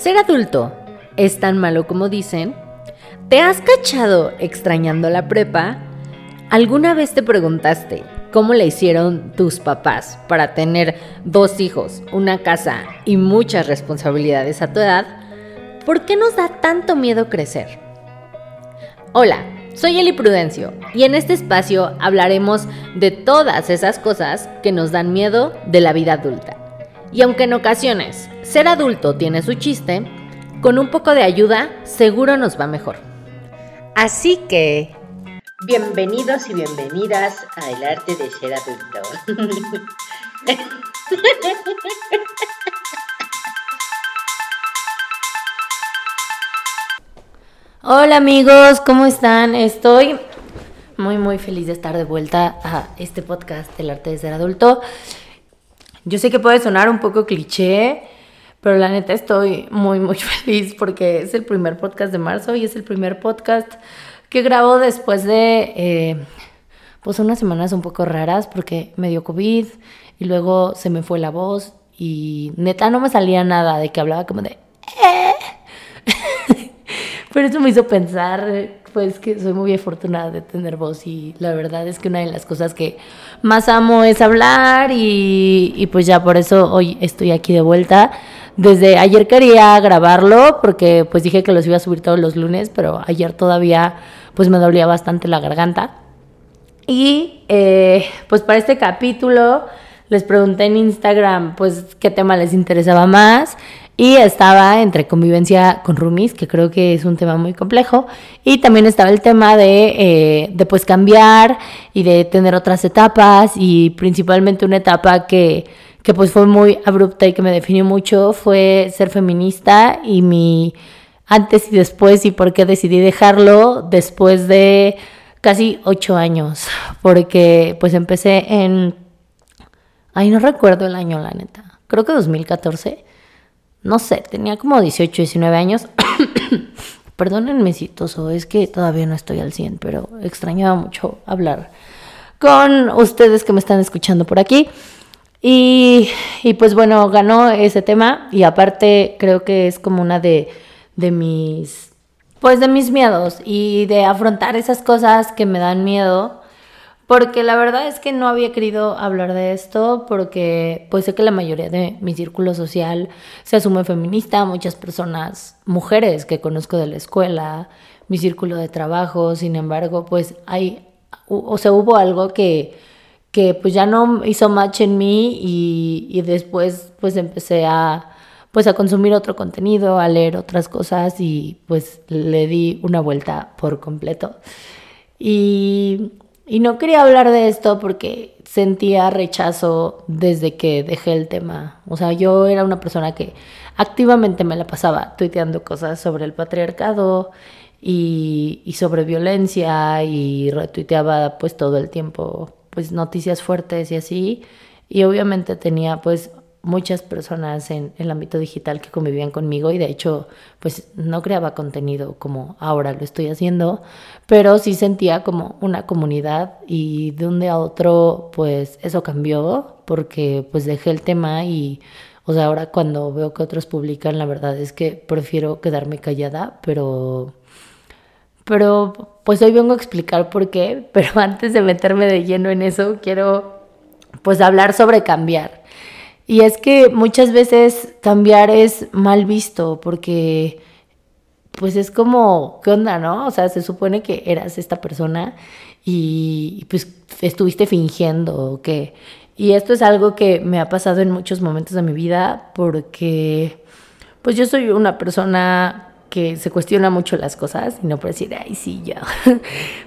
¿Ser adulto es tan malo como dicen? ¿Te has cachado extrañando la prepa? ¿Alguna vez te preguntaste cómo le hicieron tus papás para tener dos hijos, una casa y muchas responsabilidades a tu edad? ¿Por qué nos da tanto miedo crecer? Hola, soy Eli Prudencio y en este espacio hablaremos de todas esas cosas que nos dan miedo de la vida adulta. Y aunque en ocasiones ser adulto tiene su chiste, con un poco de ayuda seguro nos va mejor. Así que... Bienvenidos y bienvenidas a El arte de ser adulto. Hola amigos, ¿cómo están? Estoy muy muy feliz de estar de vuelta a este podcast El arte de ser adulto. Yo sé que puede sonar un poco cliché, pero la neta estoy muy, muy feliz porque es el primer podcast de marzo y es el primer podcast que grabo después de eh, pues unas semanas un poco raras porque me dio COVID y luego se me fue la voz y neta no me salía nada de que hablaba como de... Eh". pero eso me hizo pensar pues que soy muy afortunada de tener voz y la verdad es que una de las cosas que más amo es hablar y, pues ya por eso hoy estoy aquí de vuelta. Desde ayer quería grabarlo porque pues dije que los iba a subir todos los lunes, pero ayer todavía pues me dolía bastante la garganta. Y eh, pues para este capítulo les pregunté en Instagram pues qué tema les interesaba más y estaba entre convivencia con roomies, que creo que es un tema muy complejo. Y también estaba el tema de, eh, pues cambiar y de tener otras etapas. Y principalmente una etapa que, que pues fue muy abrupta y que me definió mucho fue ser feminista y mi antes y después y por qué decidí dejarlo después de casi ocho años. Porque pues empecé en... Ay, no recuerdo el año, la neta. Creo que 2014 no sé, tenía como 18, 19 años. Perdónenme si toso, es que todavía no estoy al 100, pero extrañaba mucho hablar con ustedes que me están escuchando por aquí. Y, y pues bueno, ganó ese tema y aparte creo que es como una de, de mis, pues de mis miedos y de afrontar esas cosas que me dan miedo porque la verdad es que no había querido hablar de esto porque pues sé que la mayoría de mi círculo social se asume feminista, muchas personas, mujeres que conozco de la escuela, mi círculo de trabajo, sin embargo, pues hay, o sea, hubo algo que, que pues ya no hizo match en mí y, y después pues empecé a pues a consumir otro contenido, a leer otras cosas y pues le di una vuelta por completo. Y y no quería hablar de esto porque sentía rechazo desde que dejé el tema. O sea, yo era una persona que activamente me la pasaba tuiteando cosas sobre el patriarcado y, sobre violencia y retuiteaba pues todo el tiempo pues noticias fuertes y así. Y obviamente tenía pues muchas personas en, el ámbito digital que convivían conmigo y de hecho pues no creaba contenido como ahora lo estoy haciendo, pero sí sentía como una comunidad y de un día a otro pues eso cambió porque pues dejé el tema y o sea ahora cuando veo que otros publican la verdad es que prefiero quedarme callada, pero pero pues hoy vengo a explicar por qué, pero antes de meterme de lleno en eso quiero pues hablar sobre cambiar. Y es que muchas veces cambiar es mal visto porque pues es como, ¿qué onda, no? O sea, se supone que eras esta persona y pues estuviste fingiendo o qué. Y esto es algo que me ha pasado en muchos momentos de mi vida porque pues yo soy una persona que se cuestiona mucho las cosas y no por decir, ay, sí, ya.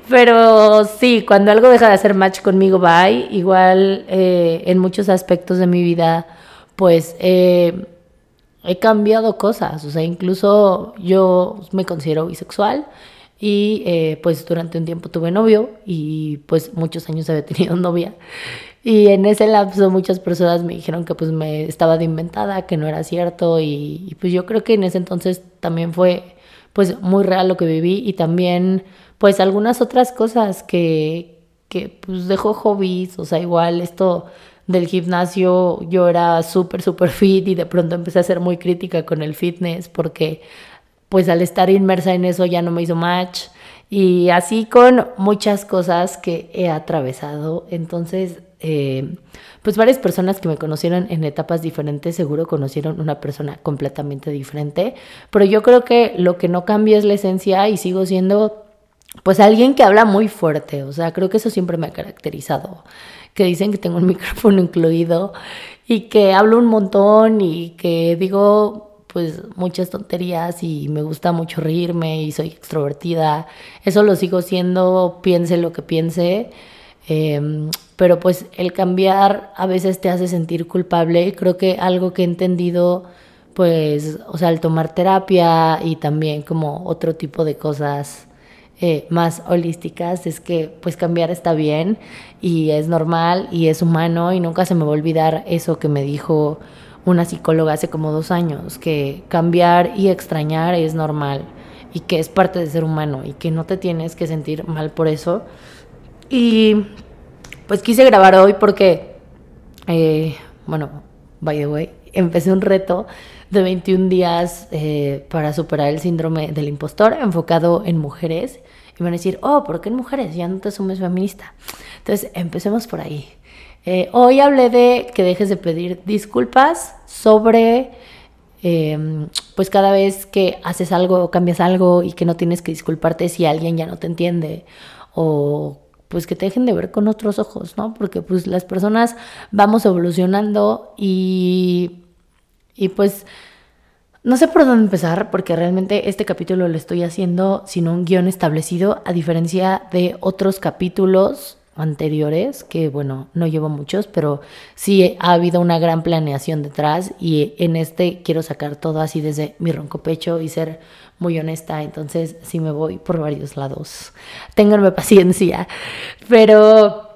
Pero sí, cuando algo deja de hacer match conmigo, bye. Igual eh, en muchos aspectos de mi vida, pues eh, he cambiado cosas. O sea, incluso yo me considero bisexual y eh, pues durante un tiempo tuve novio y pues muchos años había tenido novia. Y en ese lapso muchas personas me dijeron que pues me estaba de inventada, que no era cierto. Y, pues yo creo que en ese entonces también fue pues muy real lo que viví. Y también pues algunas otras cosas que, que pues dejó hobbies, o sea, igual esto del gimnasio yo era súper, súper fit y de pronto empecé a ser muy crítica con el fitness porque pues al estar inmersa en eso ya no me hizo match. Y así con muchas cosas que he atravesado. Entonces, eh, pues varias personas que me conocieron en etapas diferentes seguro conocieron una persona completamente diferente, pero yo creo que lo que no cambia es la esencia y sigo siendo pues alguien que habla muy fuerte, o sea, creo que eso siempre me ha caracterizado, que dicen que tengo un micrófono incluido y que hablo un montón y que digo pues muchas tonterías y me gusta mucho reírme y soy extrovertida. Eso lo sigo siendo, piense lo que piense. Em, pero pues el cambiar a veces te hace sentir culpable. Creo que algo que he entendido, pues, o sea, al tomar terapia y también como otro tipo de cosas eh, más holísticas, es que pues cambiar está bien y es normal y es humano y nunca se me va a olvidar eso que me dijo una psicóloga hace como dos años, que cambiar y extrañar es normal y que es parte de ser humano y que no te tienes que sentir mal por eso. Y pues quise grabar hoy porque, eh, bueno, by the way, empecé un reto de 21 días eh, para superar el síndrome del impostor enfocado en mujeres. Y van a decir, oh, ¿por qué en mujeres? Ya no te asumes feminista. Entonces, empecemos por ahí. Eh, hoy hablé de que dejes de pedir disculpas sobre, em, pues cada vez que haces algo o cambias algo y que no tienes que disculparte si alguien ya no te entiende o pues que te dejen de ver con otros ojos, ¿no? Porque pues las personas vamos evolucionando y, y pues no sé por dónde empezar porque realmente este capítulo lo estoy haciendo sin un guion establecido a diferencia de otros capítulos anteriores, que bueno, no llevo muchos, pero sí ha habido una gran planeación detrás y en este quiero sacar todo así desde mi ronco pecho y ser muy honesta, entonces sí me voy por varios lados. Ténganme paciencia, pero,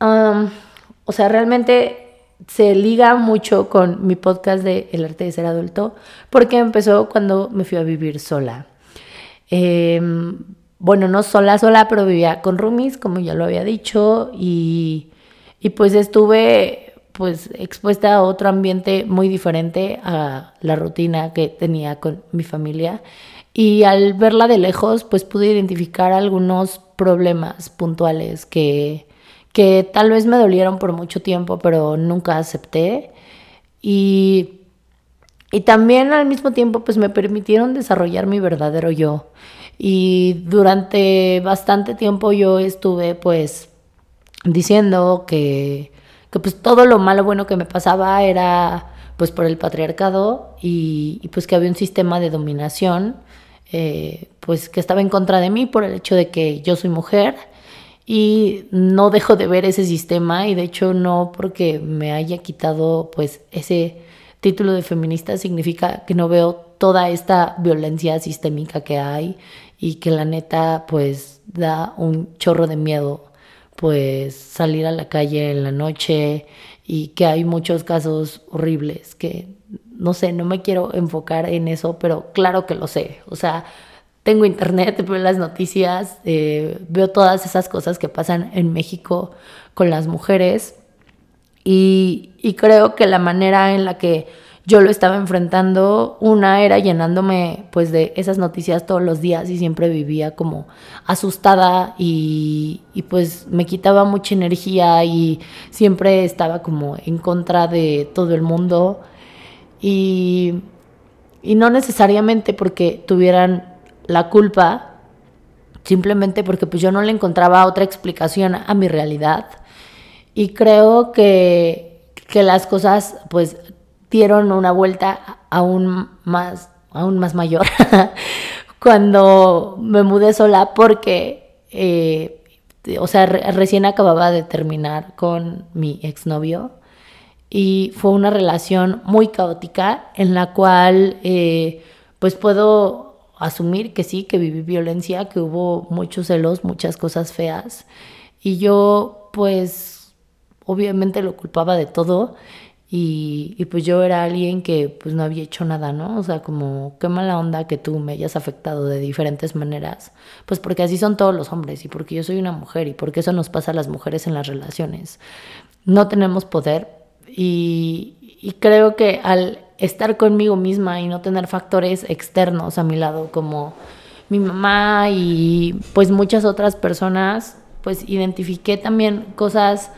o sea, realmente se liga mucho con mi podcast de El arte de ser adulto, porque empezó cuando me fui a vivir sola. Eh, bueno, no sola, sola, pero vivía con roomies, como ya lo había dicho, y, y pues estuve pues expuesta a otro ambiente muy diferente a la rutina que tenía con mi familia. Y al verla de lejos, pues pude identificar algunos problemas puntuales que, que tal vez me dolieron por mucho tiempo, pero nunca acepté. Y, y también al mismo tiempo, pues me permitieron desarrollar mi verdadero yo. Y durante bastante tiempo yo estuve pues diciendo que, pues todo lo malo bueno que me pasaba era pues por el patriarcado y, pues que había un sistema de dominación eh, pues que estaba en contra de mí por el hecho de que yo soy mujer y no dejo de ver ese sistema y de hecho no porque me haya quitado pues ese título de feminista significa que no veo toda esta violencia sistémica que hay y que la neta pues da un chorro de miedo pues salir a la calle en la noche y que hay muchos casos horribles que no sé, no me quiero enfocar en eso, pero claro que lo sé, o sea, tengo internet, veo las noticias, eh, veo todas esas cosas que pasan en México con las mujeres y, y creo que la manera en la que yo lo estaba enfrentando. Una era llenándome pues de esas noticias todos los días y siempre vivía como asustada y, pues me quitaba mucha energía y siempre estaba como en contra de todo el mundo y, y no necesariamente porque tuvieran la culpa, simplemente porque pues yo no le encontraba otra explicación a mi realidad y creo que, que las cosas pues dieron una vuelta aún más, aún más mayor cuando me mudé sola porque, eh, o sea, recién acababa de terminar con mi exnovio y fue una relación muy caótica en la cual eh, pues puedo asumir que sí, que viví violencia, que hubo muchos celos, muchas cosas feas y yo pues obviamente lo culpaba de todo y, y, pues yo era alguien que pues no había hecho nada, ¿no? O sea, como qué mala onda que tú me hayas afectado de diferentes maneras. Pues porque así son todos los hombres y porque yo soy una mujer y porque eso nos pasa a las mujeres en las relaciones. no tenemos poder y, y creo que al estar conmigo misma y no tener factores externos a mi lado como mi mamá y pues muchas otras personas, pues identifiqué también cosas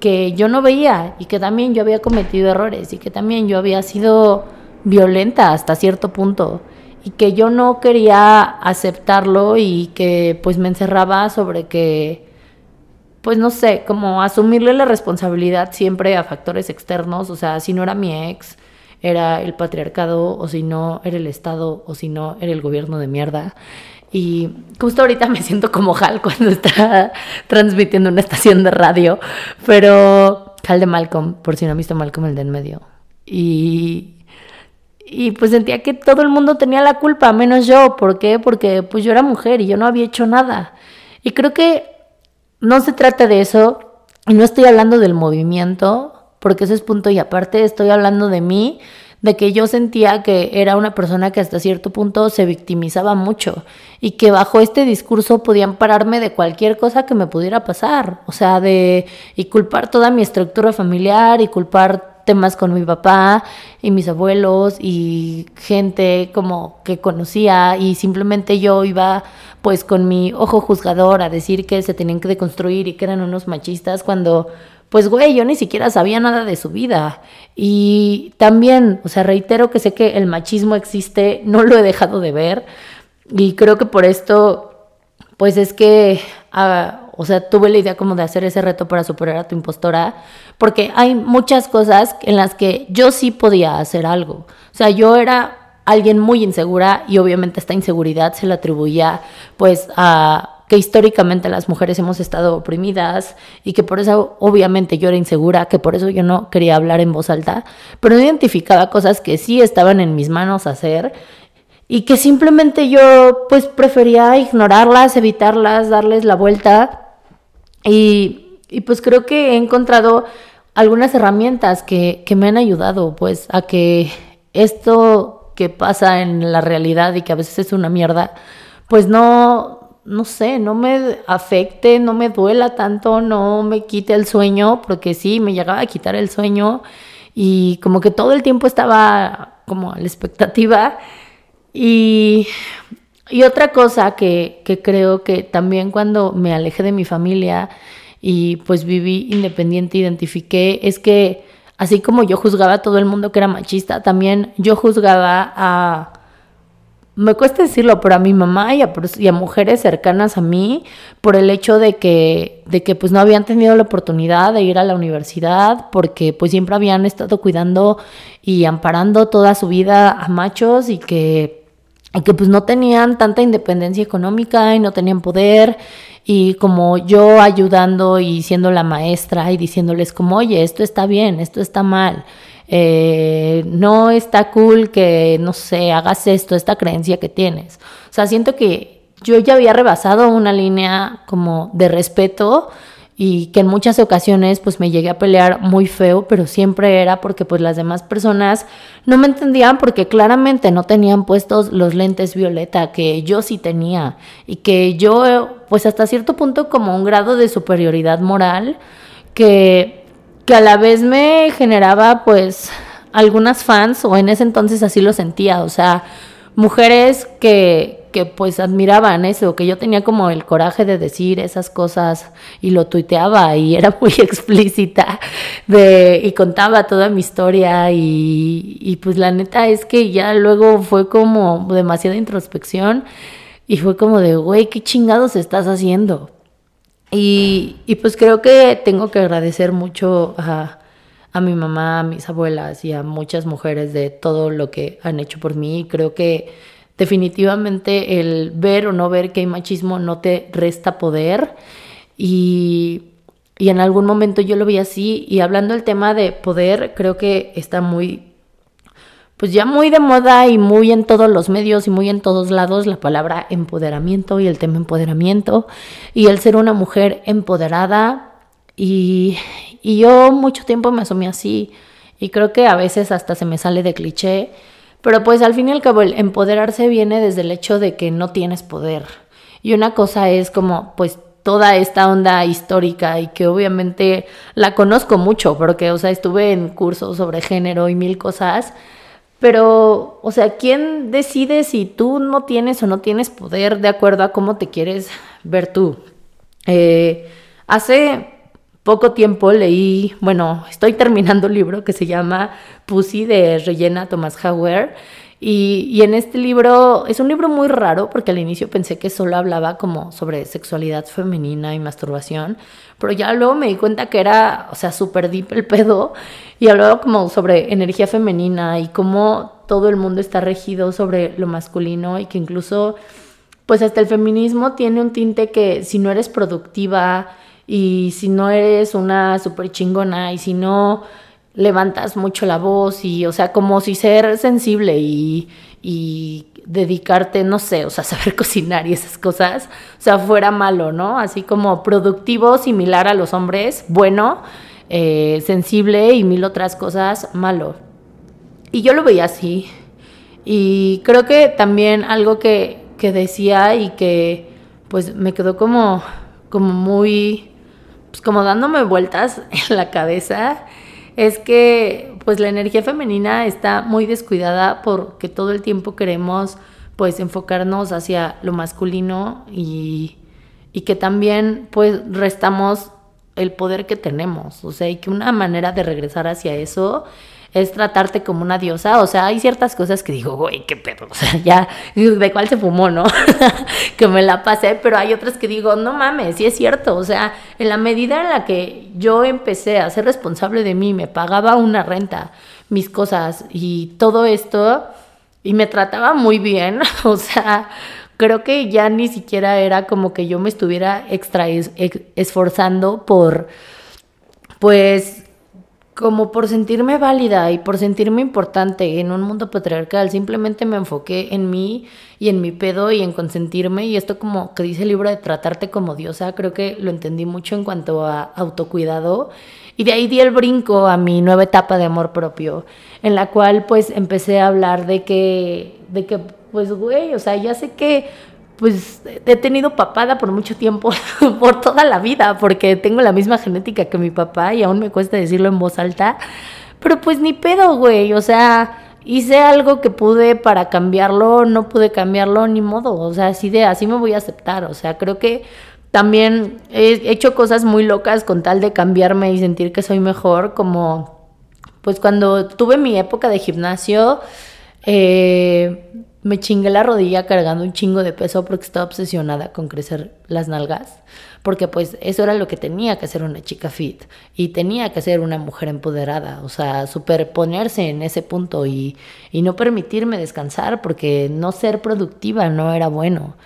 que yo no veía y que también yo había cometido errores y que también yo había sido violenta hasta cierto punto y que yo no quería aceptarlo y que pues me encerraba sobre que pues no sé, como asumirle la responsabilidad siempre a factores externos, o sea, si no era mi ex, era el patriarcado, o si no, era el Estado, o si no, era el gobierno de mierda. Y justo ahorita me siento como Hal cuando está transmitiendo una estación de radio, pero Hal de Malcolm, por si no han visto Malcolm el de en medio. Y, y pues sentía que todo el mundo tenía la culpa, menos yo. ¿Por qué? Porque pues yo era mujer y yo no había hecho nada. Y creo que no se trata de eso, y no estoy hablando del movimiento, porque ese es punto y aparte estoy hablando de mí, de que yo sentía que era una persona que hasta cierto punto se victimizaba mucho y que bajo este discurso podían pararme de cualquier cosa que me pudiera pasar, o sea, de y culpar toda mi estructura familiar y culpar temas con mi papá y mis abuelos y gente como que conocía y simplemente yo iba pues con mi ojo juzgador a decir que se tenían que deconstruir y que eran unos machistas cuando pues güey, yo ni siquiera sabía nada de su vida. Y también, o sea, reitero que sé que el machismo existe, no lo he dejado de ver. Y creo que por esto, pues es que, ah, o sea, tuve la idea como de hacer ese reto para superar a tu impostora, porque hay muchas cosas en las que yo sí podía hacer algo. O sea, yo era alguien muy insegura y obviamente esta inseguridad se la atribuía pues a que históricamente las mujeres hemos estado oprimidas y que por eso obviamente yo era insegura, que por eso yo no quería hablar en voz alta, pero identificaba cosas que sí estaban en mis manos hacer y que simplemente yo pues prefería ignorarlas, evitarlas, darles la vuelta. Y, y pues creo que he encontrado algunas herramientas que, que me han ayudado pues a que esto que pasa en la realidad y que a veces es una mierda, pues no, no sé, no me afecte, no me duela tanto, no me quite el sueño, porque sí, me llegaba a quitar el sueño y como que todo el tiempo estaba como a la expectativa. Y, y otra cosa que, que creo que también cuando me alejé de mi familia y pues viví independiente, identifiqué, es que así como yo juzgaba a todo el mundo que era machista, también yo juzgaba a me cuesta decirlo, pero a mi mamá y a, mujeres cercanas a mí, por el hecho de que, de que pues no habían tenido la oportunidad de ir a la universidad, porque pues siempre habían estado cuidando y amparando toda su vida a machos y que, y que pues no tenían tanta independencia económica y no tenían poder. Y como yo ayudando y siendo la maestra y diciéndoles como, oye, esto está bien, esto está mal eh, no está cool que, no sé, hagas esto, esta creencia que tienes. O sea, siento que yo ya había rebasado una línea como de respeto y que en muchas ocasiones pues me llegué a pelear muy feo, pero siempre era porque pues las demás personas no me entendían porque claramente no tenían puestos los lentes violeta que yo sí tenía y que yo pues hasta cierto punto como un grado de superioridad moral que que a la vez me generaba pues algunas fans, o en ese entonces así lo sentía, o sea, mujeres que, que pues admiraban eso, que yo tenía como el coraje de decir esas cosas y lo tuiteaba y era muy explícita de, y contaba toda mi historia y, y pues la neta es que ya luego fue como demasiada introspección y fue como de, güey, ¿qué chingados estás haciendo? Y, pues creo que tengo que agradecer mucho a, a, mi mamá, a mis abuelas y a muchas mujeres de todo lo que han hecho por mí. Creo que definitivamente el ver o no ver que hay machismo no te resta poder. Y, y en algún momento yo lo vi así. Y hablando del tema de poder, creo que está muy pues ya muy de moda y muy en todos los medios y muy en todos lados la palabra empoderamiento y el tema empoderamiento y el ser una mujer empoderada. Y, y yo mucho tiempo me asumí así y creo que a veces hasta se me sale de cliché, pero pues al fin y al cabo el empoderarse viene desde el hecho de que no tienes poder. Y una cosa es como pues toda esta onda histórica y que obviamente la conozco mucho porque, o sea, estuve en cursos sobre género y mil cosas, pero, o sea, ¿quién decide si tú no tienes o no tienes poder de acuerdo a cómo te quieres ver tú? Eh, hace poco tiempo leí, bueno, estoy terminando un libro que se llama Pussy de Rellena Thomas Hauer. Y, y, en este libro es un libro muy raro porque al inicio pensé que solo hablaba como sobre sexualidad femenina y masturbación, pero ya luego me di cuenta que era, o sea, súper deep el pedo y hablaba como sobre energía femenina y cómo todo el mundo está regido sobre lo masculino y que incluso, pues hasta el feminismo tiene un tinte que si no eres productiva y si no eres una súper chingona y si no levantas mucho la voz y, o sea, como si ser sensible y, y dedicarte, no sé, o sea, saber cocinar y esas cosas, o sea, fuera malo, ¿no? Así como productivo, similar a los hombres, bueno, eh, sensible y mil otras cosas, malo. Y yo lo veía así. Y creo que también algo que, que decía y que pues me quedó como, como muy, pues como dándome vueltas en la cabeza, es que pues la energía femenina está muy descuidada porque todo el tiempo queremos pues enfocarnos hacia lo masculino y, y que también pues restamos el poder que tenemos, o sea, y que una manera de regresar hacia eso es tratarte como una diosa. O sea, hay ciertas cosas que digo, güey, qué pedo. O sea, ya, de cuál se fumó, ¿no? que me la pasé, pero hay otras que digo, no mames, sí es cierto. O sea, en la medida en la que yo empecé a ser responsable de mí, me pagaba una renta, mis cosas y todo esto, y me trataba muy bien, o sea, creo que ya ni siquiera era como que yo me estuviera extra esforzando por, pues, como por sentirme válida y por sentirme importante en un mundo patriarcal, simplemente me enfoqué en mí y en mi pedo y en consentirme y esto como que dice el libro de tratarte como diosa, creo que lo entendí mucho en cuanto a autocuidado y de ahí di el brinco a mi nueva etapa de amor propio, en la cual pues empecé a hablar de que de que pues güey, o sea, ya sé que pues he tenido papada por mucho tiempo, por toda la vida, porque tengo la misma genética que mi papá y aún me cuesta decirlo en voz alta. Pero pues ni pedo, güey, o sea, hice algo que pude para cambiarlo, no pude cambiarlo, ni modo, o sea, así de así me voy a aceptar, o sea, creo que también he hecho cosas muy locas con tal de cambiarme y sentir que soy mejor, como pues cuando tuve mi época de gimnasio, eh, me chingué la rodilla cargando un chingo de peso porque estaba obsesionada con crecer las nalgas, porque pues eso era lo que tenía que hacer una chica fit y tenía que ser una mujer empoderada, o sea, superponerse en ese punto y, y no permitirme descansar porque no ser productiva no era bueno.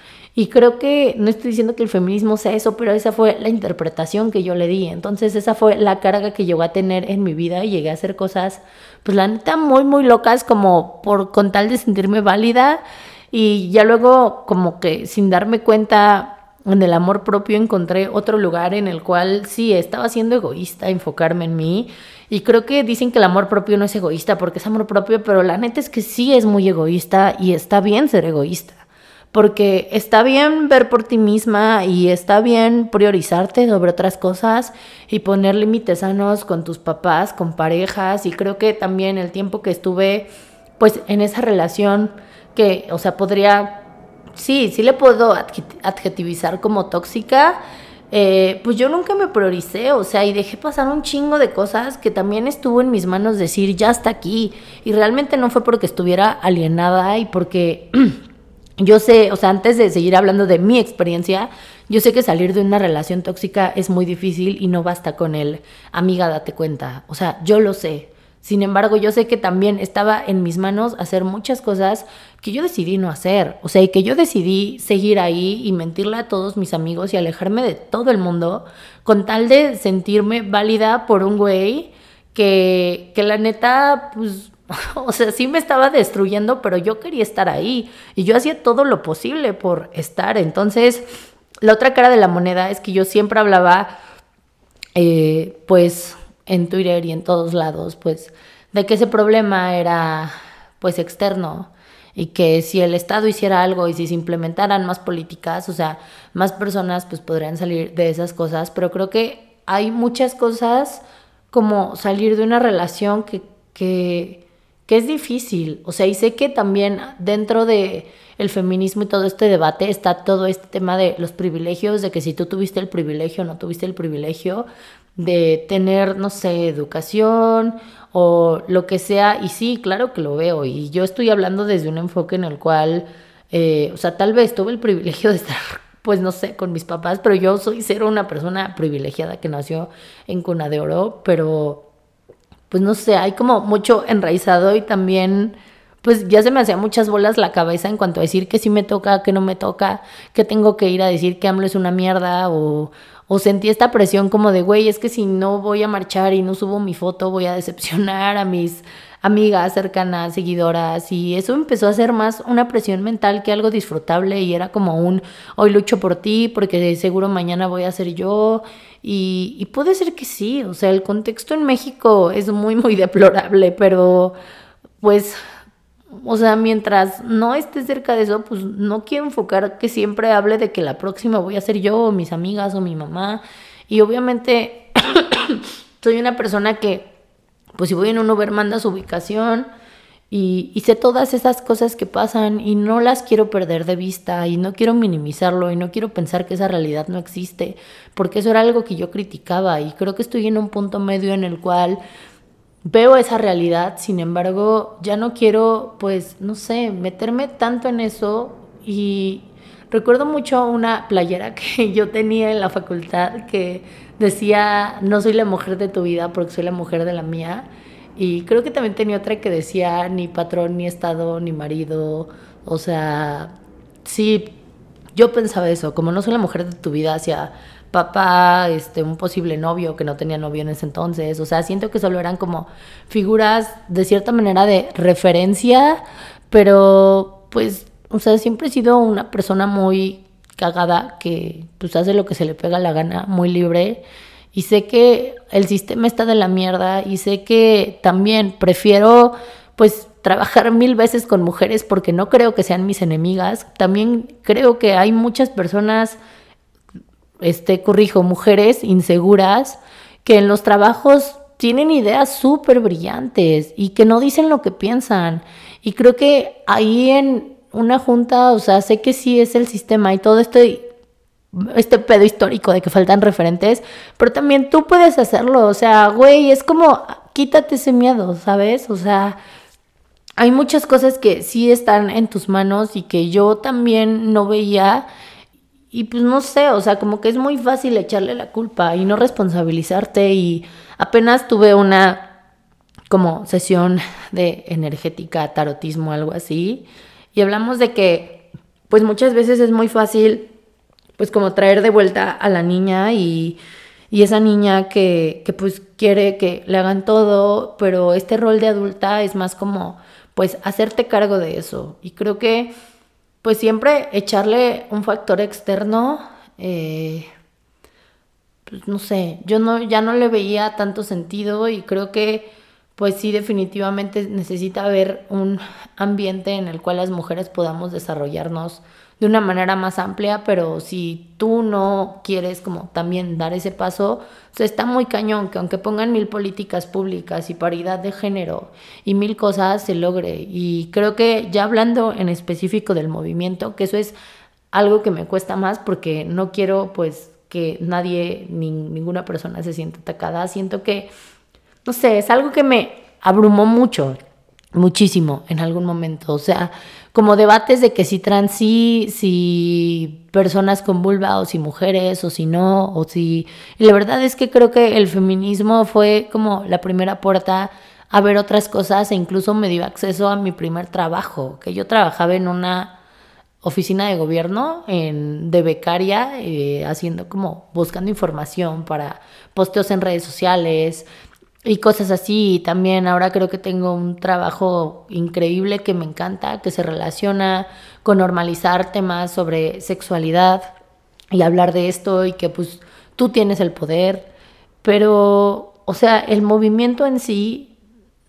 Y creo que no estoy diciendo que el feminismo sea eso, pero esa fue la interpretación que yo le di. Entonces esa fue la carga que llegó a tener en mi vida y llegué a hacer cosas, pues la neta, muy, muy locas como por con tal de sentirme válida. Y ya luego como que sin darme cuenta en el amor propio encontré otro lugar en el cual sí estaba siendo egoísta, enfocarme en mí. Y creo que dicen que el amor propio no es egoísta porque es amor propio, pero la neta es que sí es muy egoísta y está bien ser egoísta porque está bien ver por ti misma y está bien priorizarte sobre otras cosas y poner límites sanos con tus papás, con parejas y creo que también el tiempo que estuve pues en esa relación que, o sea, podría, sí, sí le puedo adjetivizar como tóxica, eh, pues yo nunca me prioricé, o sea, y dejé pasar un chingo de cosas que también estuvo en mis manos decir, ya está aquí, y realmente no fue porque estuviera alienada y porque yo sé, o sea, antes de seguir hablando de mi experiencia, yo sé que salir de una relación tóxica es muy difícil y no basta con el amiga, date cuenta. O sea, yo lo sé. Sin embargo, yo sé que también estaba en mis manos hacer muchas cosas que yo decidí no hacer. O sea, y que yo decidí seguir ahí y mentirle a todos mis amigos y alejarme de todo el mundo con tal de sentirme válida por un güey que, que la neta, pues O sea, sí me estaba destruyendo, pero yo quería estar ahí. Y yo hacía todo lo posible por estar. Entonces, la otra cara de la moneda es que yo siempre hablaba, eh, pues, en Twitter y en todos lados, pues, de que ese problema era, pues, externo. Y que si el Estado hiciera algo y si se implementaran más políticas, o sea, más personas pues podrían salir de esas cosas, pero creo que hay muchas cosas como salir de una relación que, que, que es difícil, o sea, y sé que también dentro de el feminismo y todo este debate está todo este tema de los privilegios, de que si tú tuviste el privilegio o no tuviste el privilegio de tener, no sé, educación o lo que sea. Y sí, claro que lo veo. Y yo estoy hablando desde un enfoque en el cual, eh, o sea, tal vez tuve el privilegio de estar, pues no sé, con mis papás, pero yo soy cero una persona privilegiada que nació en cuna de oro, pero pues no sé, hay como mucho enraizado y también pues ya se me hacía muchas bolas la cabeza en cuanto a decir que sí me toca, que no me toca, que tengo que ir a decir que AMLO es una mierda o, o sentí esta presión como de, güey, es que si no voy a marchar y no subo mi foto, voy a decepcionar a mis amigas cercanas, seguidoras, y eso empezó a ser más una presión mental que algo disfrutable y era como un, hoy lucho por ti porque seguro mañana voy a ser yo, y, puede ser que sí, o sea, el contexto en México es muy, muy deplorable, pero pues o sea, mientras no esté cerca de eso, pues no quiero enfocar que siempre hable de que la próxima voy a ser yo, o mis amigas, o mi mamá. Y obviamente soy una persona que, pues si voy en un Uber, manda su ubicación. Y, y, sé todas esas cosas que pasan y no las quiero perder de vista y no quiero minimizarlo y no quiero pensar que esa realidad no existe, porque eso era algo que yo criticaba y creo que estoy en un punto medio en el cual veo esa realidad, sin embargo, ya no quiero, pues, no sé, meterme tanto en eso y recuerdo mucho una playera que yo tenía en la facultad que decía, no soy la mujer de tu vida porque soy la mujer de la mía. Y creo que también tenía otra que decía, ni patrón, ni estado, ni marido. O sea, sí, yo pensaba eso, como no soy la mujer de tu vida hacia papá, este, un posible novio que no tenía novio en ese entonces. O sea, siento que solo eran como figuras de cierta manera de referencia, pero pues, o sea, siempre he sido una persona muy cagada que pues hace lo que se le pega la gana, muy libre. Y sé que el sistema está de la mierda y sé que también prefiero pues trabajar mil veces con mujeres porque no creo que sean mis enemigas. También creo que hay muchas personas este, corrijo, mujeres inseguras que en los trabajos tienen ideas súper brillantes y que no dicen lo que piensan. Y creo que ahí en una junta, o sea, sé que sí es el sistema y todo este, este pedo histórico de que faltan referentes, pero también tú puedes hacerlo. O sea, güey, es como quítate ese miedo, ¿sabes? O sea, hay muchas cosas que sí están en tus manos y que yo también no veía y pues no sé, o sea, como que es muy fácil echarle la culpa y no responsabilizarte. Y apenas tuve una como sesión de energética, tarotismo, algo así. Y hablamos de que pues muchas veces es muy fácil pues como traer de vuelta a la niña y, y esa niña que, que pues quiere que le hagan todo, pero este rol de adulta es más como pues hacerte cargo de eso. Y creo que pues siempre echarle un factor externo, eh, pues no sé, yo no, ya no le veía tanto sentido y creo que pues sí definitivamente necesita haber un ambiente en el cual las mujeres podamos desarrollarnos de una manera más amplia, pero si tú no quieres como también dar ese paso, o está muy cañón que aunque pongan mil políticas públicas y paridad de género y mil cosas se logre. Y creo que ya hablando en específico del movimiento, que eso es algo que me cuesta más porque no quiero pues que nadie, ni, ninguna persona se sienta atacada. Siento que, no sé, es algo que me abrumó mucho, muchísimo en algún momento. O sea, como debates de que si trans sí, si personas con vulva o si mujeres o si no, o si... Y la verdad es que creo que el feminismo fue como la primera puerta a ver otras cosas e incluso me dio acceso a mi primer trabajo, que yo trabajaba en una oficina de gobierno en, de becaria, eh, haciendo como buscando información para posteos en redes sociales, y cosas así. también ahora creo que tengo un trabajo increíble que me encanta, que se relaciona con normalizar temas sobre sexualidad y hablar de esto y que pues tú tienes el poder. Pero, o sea, el movimiento en sí,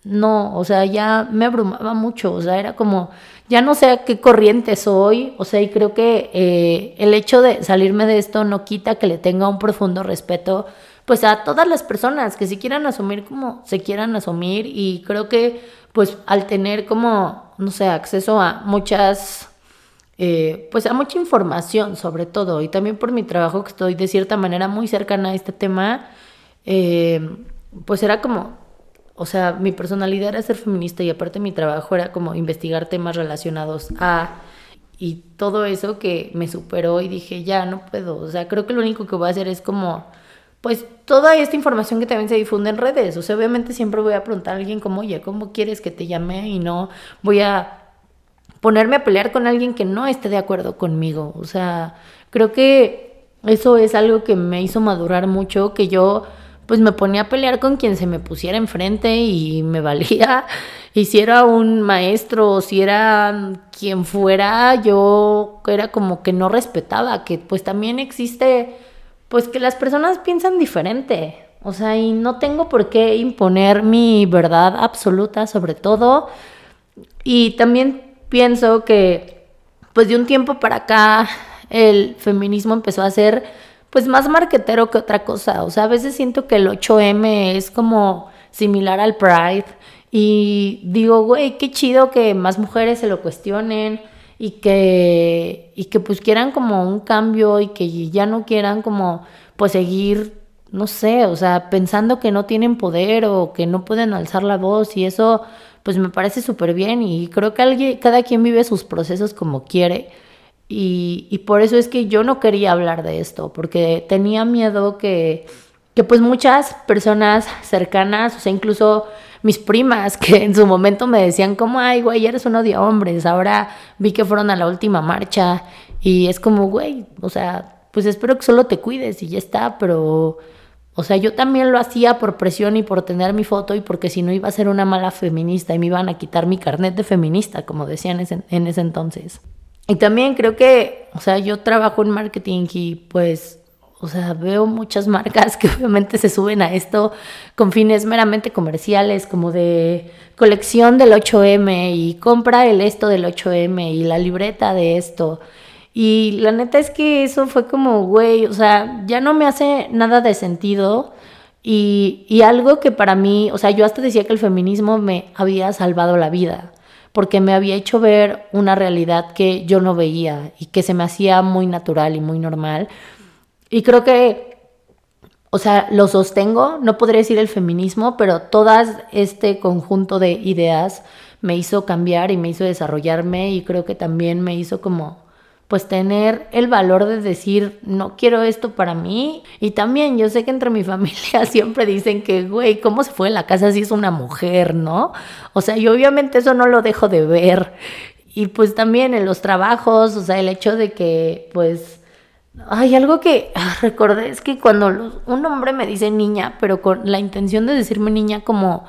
no, o sea, ya me abrumaba mucho, o sea, era como, ya no sé a qué corriente soy, o sea, y creo que eh, el hecho de salirme de esto no quita que le tenga un profundo respeto, pues a todas las personas que se quieran asumir como se quieran asumir, y creo que, pues al tener como, no sé, acceso a muchas eh, pues a mucha información sobre todo y también por mi trabajo que estoy de cierta manera muy cercana a este tema, eh, pues era como, o sea, mi personalidad era ser feminista y aparte mi trabajo era como investigar temas relacionados a y todo eso que me superó y dije, ya no puedo, o sea, creo que lo único que voy a hacer es como pues toda esta información que también se difunde en redes. O sea, obviamente siempre voy a preguntar a alguien como, oye, ¿cómo quieres que te llame? Y no voy a ponerme a pelear con alguien que no esté de acuerdo conmigo. O sea, creo que eso es algo que me hizo madurar mucho, que yo pues me ponía a pelear con quien se me pusiera enfrente y me valía. Y si era un maestro o si era quien fuera, yo era como que no respetaba, que pues también existe, pues que las personas piensan diferente. O sea, y no tengo por qué imponer mi verdad absoluta sobre todo. Y también pienso que pues de un tiempo para acá el feminismo empezó a ser pues más marquetero que otra cosa. O sea, a veces siento que el 8M es como similar al Pride y digo, güey, qué chido que más mujeres se lo cuestionen y que, y que pues quieran como un cambio y que ya no quieran como pues seguir, no sé, o sea, pensando que no tienen poder o que no pueden alzar la voz y eso pues me parece súper bien y creo que alguien, cada quien vive sus procesos como quiere. Y, y, por eso es que yo no quería hablar de esto, porque tenía miedo que, que pues muchas personas cercanas, o sea, incluso mis primas, que en su momento me decían como, ay, güey, eres uno de hombres, ahora vi que fueron a la última marcha y es como, güey, o sea, pues espero que solo te cuides y ya está, pero o sea, yo también lo hacía por presión y por tener mi foto y porque si no iba a ser una mala feminista y me iban a quitar mi carnet de feminista, como decían en ese, entonces. Y también creo que, o sea, yo trabajo en marketing y pues, o sea, veo muchas marcas que obviamente se suben a esto con fines meramente comerciales, como de colección del 8M y compra el esto del 8M y la libreta de esto. Y la neta es que eso fue como, güey, o sea, ya no me hace nada de sentido. Y, algo que para mí, o sea, yo hasta decía que el feminismo me había salvado la vida, porque me había hecho ver una realidad que yo no veía y que se me hacía muy natural y muy normal. Y creo que, o sea, lo sostengo, no podría decir el feminismo, pero todo este conjunto de ideas me hizo cambiar y me hizo desarrollarme y creo que también me hizo como pues tener el valor de decir, no quiero esto para mí. Y también yo sé que entre mi familia siempre dicen que, güey, ¿cómo se fue en la casa si es una mujer, no? O sea, yo obviamente eso no lo dejo de ver. Y pues también en los trabajos, o sea, el hecho de que, pues, hay algo que ah, recordé, es que cuando un hombre me dice niña, pero con la intención de decirme niña como,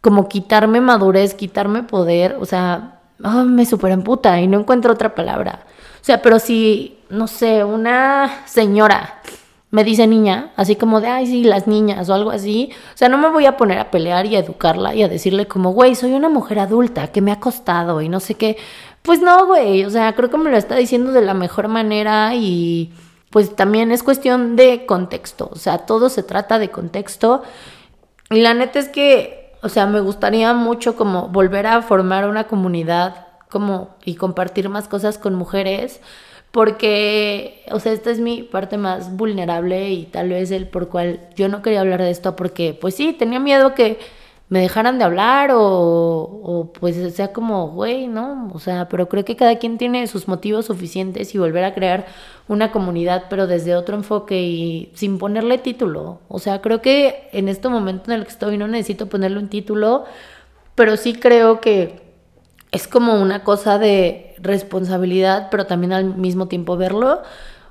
como quitarme madurez, quitarme poder, o sea, me super emputa y no encuentro otra palabra. O sea, pero si, no sé, una señora me dice niña, así como de, ay, sí, las niñas o algo así, o sea, no me voy a poner a pelear y a educarla y a decirle como, güey, soy una mujer adulta que me ha costado y no sé qué. Pues no, güey, o sea, creo que me lo está diciendo de la mejor manera y pues también es cuestión de contexto, o sea, todo se trata de contexto. Y la neta es que, o sea, me gustaría mucho como volver a formar una comunidad como y compartir más cosas con mujeres porque, o sea, esta es mi parte más vulnerable y tal vez el por cual yo no quería hablar de esto porque, pues sí, tenía miedo que me dejaran de hablar o, o pues sea como, güey, ¿no? O sea, pero creo que cada quien tiene sus motivos suficientes y volver a crear una comunidad, pero desde otro enfoque y sin ponerle título. O sea, creo que en este momento en el que estoy no necesito ponerle un título, pero sí creo que es como una cosa de responsabilidad, pero también al mismo tiempo verlo.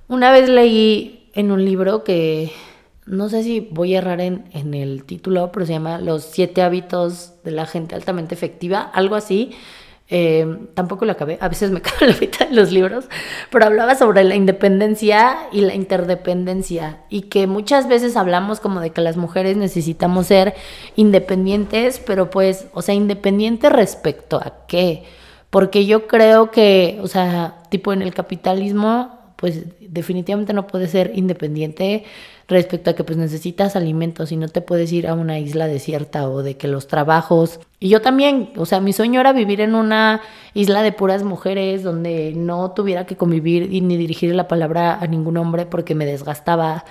Una vez leí en un libro que no sé si voy a errar en, en, el título, pero se llama Los siete hábitos de la gente altamente efectiva, algo así. Eh, tampoco lo acabé, a veces me cago la mitad de los libros, pero hablaba sobre la independencia y la interdependencia y que muchas veces hablamos como de que las mujeres necesitamos ser independientes, pero pues, o sea, independientes respecto a qué, porque yo creo que, o sea, tipo en el capitalismo, pues definitivamente no puedes ser independiente respecto a que pues necesitas alimentos y no te puedes ir a una isla desierta o de que los trabajos y yo también, o sea, mi sueño era vivir en una isla de puras mujeres donde no tuviera que convivir y ni dirigir la palabra a ningún hombre porque me desgastaba.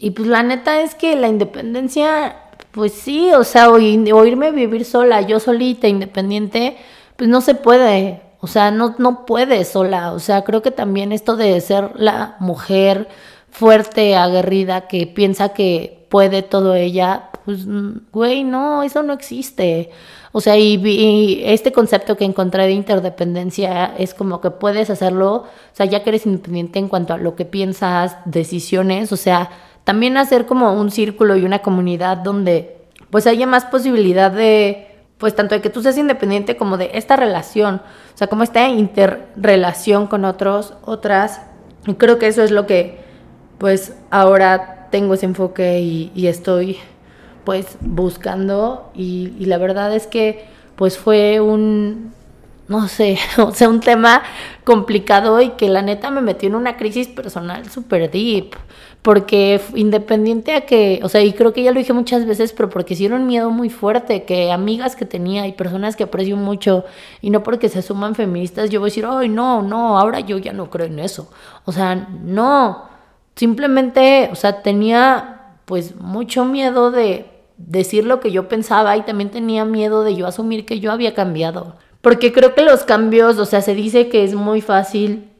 Y pues la neta es que la independencia, pues sí, o sea, o, irme a vivir sola, yo solita, independiente, pues no se puede. O sea, no, no puede sola. O sea, creo que también esto de ser la mujer fuerte, aguerrida, que piensa que puede todo ella, pues, güey, no, eso no existe. O sea, y, este concepto que encontré de interdependencia es como que puedes hacerlo, o sea, ya que eres independiente en cuanto a lo que piensas, decisiones, o sea, también hacer como un círculo y una comunidad donde pues haya más posibilidad de, pues tanto de que tú seas independiente como de esta relación, o sea, como esta interrelación con otros, otras. Y creo que eso es lo que pues ahora tengo ese enfoque y, estoy pues buscando y, la verdad es que pues fue un, no sé, o sea, un tema complicado y que la neta me metió en una crisis personal súper deep. Porque independiente a que, o sea, y creo que ya lo dije muchas veces, pero porque sí un miedo muy fuerte, que amigas que tenía y personas que aprecio mucho, y no porque se suman feministas, yo voy a decir, ay, no, no, ahora yo ya no creo en eso. O sea, no, Simplemente, o sea, tenía pues mucho miedo de decir lo que yo pensaba y también tenía miedo de yo asumir que yo había cambiado. Porque creo que los cambios, o sea, se dice que es muy fácil,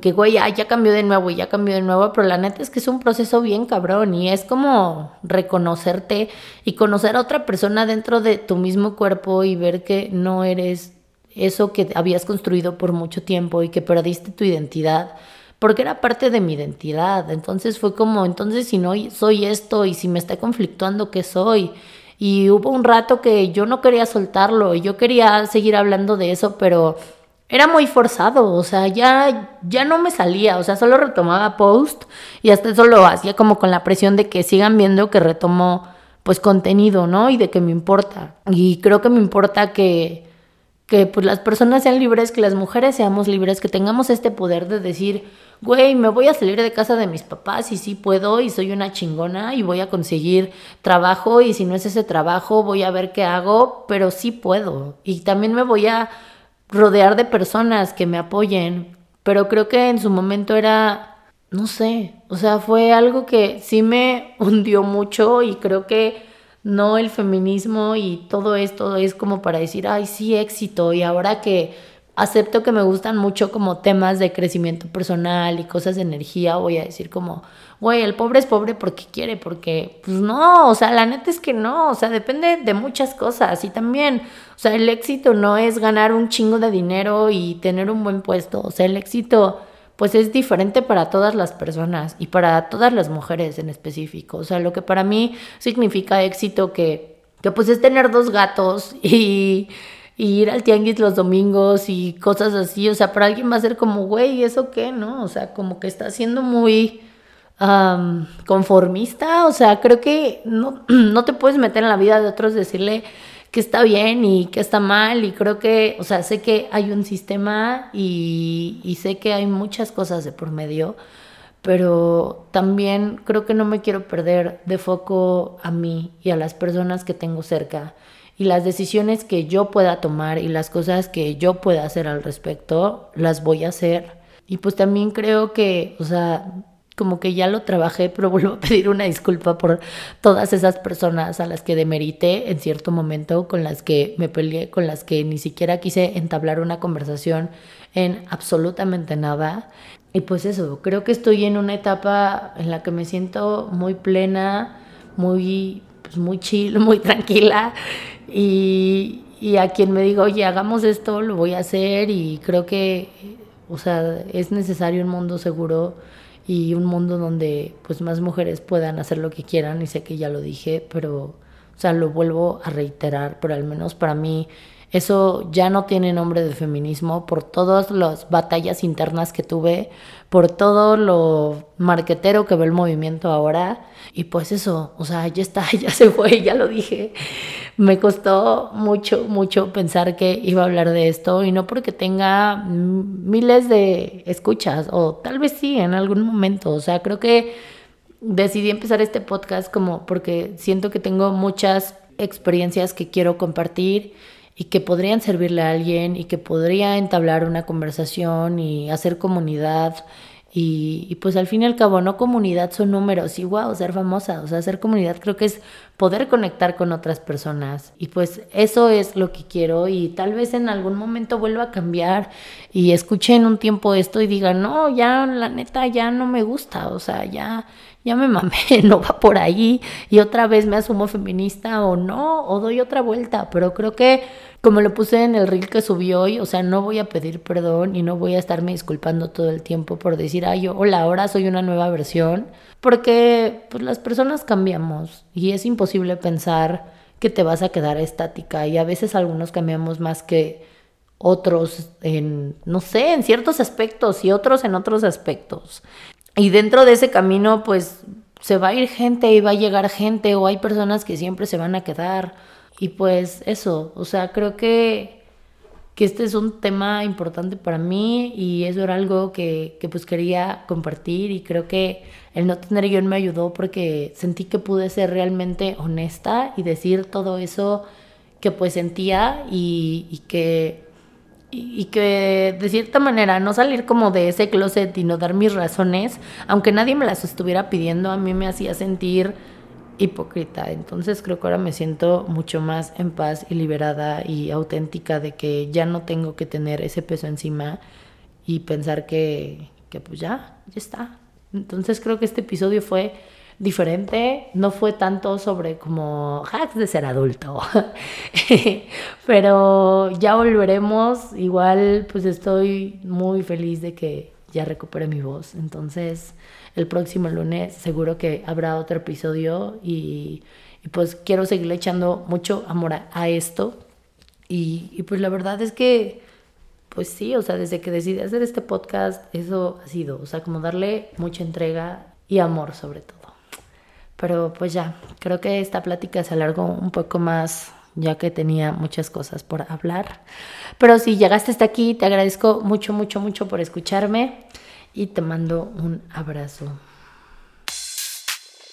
que güey, ya, ya cambió de nuevo y ya cambió de nuevo, pero la neta es que es un proceso bien cabrón y es como reconocerte y conocer a otra persona dentro de tu mismo cuerpo y ver que no eres eso que habías construido por mucho tiempo y que perdiste tu identidad porque era parte de mi identidad. Entonces fue como, entonces si no soy esto y si me está conflictuando, ¿qué soy? Y hubo un rato que yo no quería soltarlo y yo quería seguir hablando de eso, pero era muy forzado, o sea, ya, ya no me salía, o sea, solo retomaba post y hasta eso lo hacía como con la presión de que sigan viendo que retomo pues contenido, ¿no? Y de que me importa. Y creo que me importa que, que pues las personas sean libres, que las mujeres seamos libres, que tengamos este poder de decir, güey, me voy a salir de casa de mis papás y sí puedo y soy una chingona y voy a conseguir trabajo y si no es ese trabajo voy a ver qué hago, pero sí puedo. Y también me voy a rodear de personas que me apoyen, pero creo que en su momento era, no sé, o sea, fue algo que sí me hundió mucho y creo que no el feminismo y todo esto es como para decir, ay, sí, éxito y ahora que acepto que me gustan mucho como temas de crecimiento personal y cosas de energía, voy a decir como, güey, el pobre es pobre porque quiere, porque, pues no, o sea, la neta es que no, o sea, depende de muchas cosas y también, o sea, el éxito no es ganar un chingo de dinero y tener un buen puesto, o sea, el éxito pues es diferente para todas las personas y para todas las mujeres en específico, o sea, lo que para mí significa éxito que, que pues es tener dos gatos y ir al tianguis los domingos y cosas así, o sea, para alguien va a ser como, güey, ¿eso qué? ¿No? O sea, como que está siendo muy conformista, o sea, creo que no, no te puedes meter en la vida de otros, decirle que está bien y que está mal y creo que, o sea, sé que hay un sistema y, y sé que hay muchas cosas de por medio, pero también creo que no me quiero perder de foco a mí y a las personas que tengo cerca y las decisiones que yo pueda tomar y las cosas que yo pueda hacer al respecto, las voy a hacer. Y pues también creo que, o sea, como que ya lo trabajé, pero vuelvo a pedir una disculpa por todas esas personas a las que demerité en cierto momento, con las que me peleé, con las que ni siquiera quise entablar una conversación en absolutamente nada. Y pues eso, creo que estoy en una etapa en la que me siento muy plena, muy, pues muy chill, muy tranquila y, y a quien me diga, oye, hagamos esto, lo voy a hacer y creo que, o sea, es necesario un mundo seguro y un mundo donde pues más mujeres puedan hacer lo que quieran y sé que ya lo dije, pero o sea, lo vuelvo a reiterar, pero al menos para mí eso ya no tiene nombre de feminismo por todas las batallas internas que tuve, por todo lo marquetero que ve el movimiento ahora. Y pues eso, o sea, ya está, ya se fue, ya lo dije. Me costó mucho, mucho pensar que iba a hablar de esto y no porque tenga miles de escuchas, o tal vez sí en algún momento. O sea, creo que decidí empezar este podcast como porque siento que tengo muchas experiencias que quiero compartir y que podrían servirle a alguien y que podría entablar una conversación y hacer comunidad. Y, pues al fin y al cabo, no comunidad son números y wow, ser famosa, o sea, ser comunidad creo que es poder conectar con otras personas. Y pues eso es lo que quiero y tal vez en algún momento vuelva a cambiar y escuchen un tiempo esto y digan, no, ya la neta ya no me gusta, o sea, ya, ya me mamé, no va por ahí y otra vez me asumo feminista o no, o doy otra vuelta, pero creo que como lo puse en el reel que subí hoy, o sea, no voy a pedir perdón y no voy a estarme disculpando todo el tiempo por decir, ay, yo, hola, ahora soy una nueva versión, porque pues las personas cambiamos y es imposible pensar que te vas a quedar estática y a veces algunos cambiamos más que otros en, no sé, en ciertos aspectos y otros en otros aspectos. Y dentro de ese camino, pues se va a ir gente y va a llegar gente o hay personas que siempre se van a quedar y pues eso, o sea, creo que, que este es un tema importante para mí y eso era algo que, que pues quería compartir y creo que el no tener guion me ayudó porque sentí que pude ser realmente honesta y decir todo eso que pues sentía y, y que y que de cierta manera no salir como de ese closet y no dar mis razones, aunque nadie me las estuviera pidiendo, a mí me hacía sentir hipócrita. Entonces creo que ahora me siento mucho más en paz y liberada y auténtica de que ya no tengo que tener ese peso encima y pensar que, pues ya, ya está. Entonces creo que este episodio fue diferente, no fue tanto sobre como hacks de ser adulto, pero ya volveremos, igual pues estoy muy feliz de que ya recupere mi voz, entonces el próximo lunes seguro que habrá otro episodio y, pues quiero seguirle echando mucho amor a, esto. Y, pues la verdad es que, pues sí, o sea, desde que decidí hacer este podcast, eso ha sido, o sea, como darle mucha entrega y amor sobre todo. Pero pues ya, creo que esta plática se alargó un poco más ya que tenía muchas cosas por hablar. Pero si llegaste hasta aquí, te agradezco mucho, mucho, mucho por escucharme y te mando un abrazo.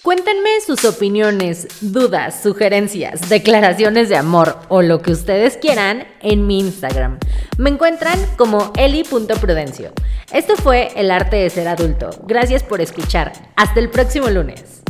Cuéntenme sus opiniones, dudas, sugerencias, declaraciones de amor o lo que ustedes quieran en mi Instagram. Me encuentran como eli.prudencio. Esto fue El arte de ser adulto. Gracias por escuchar. Hasta el próximo lunes.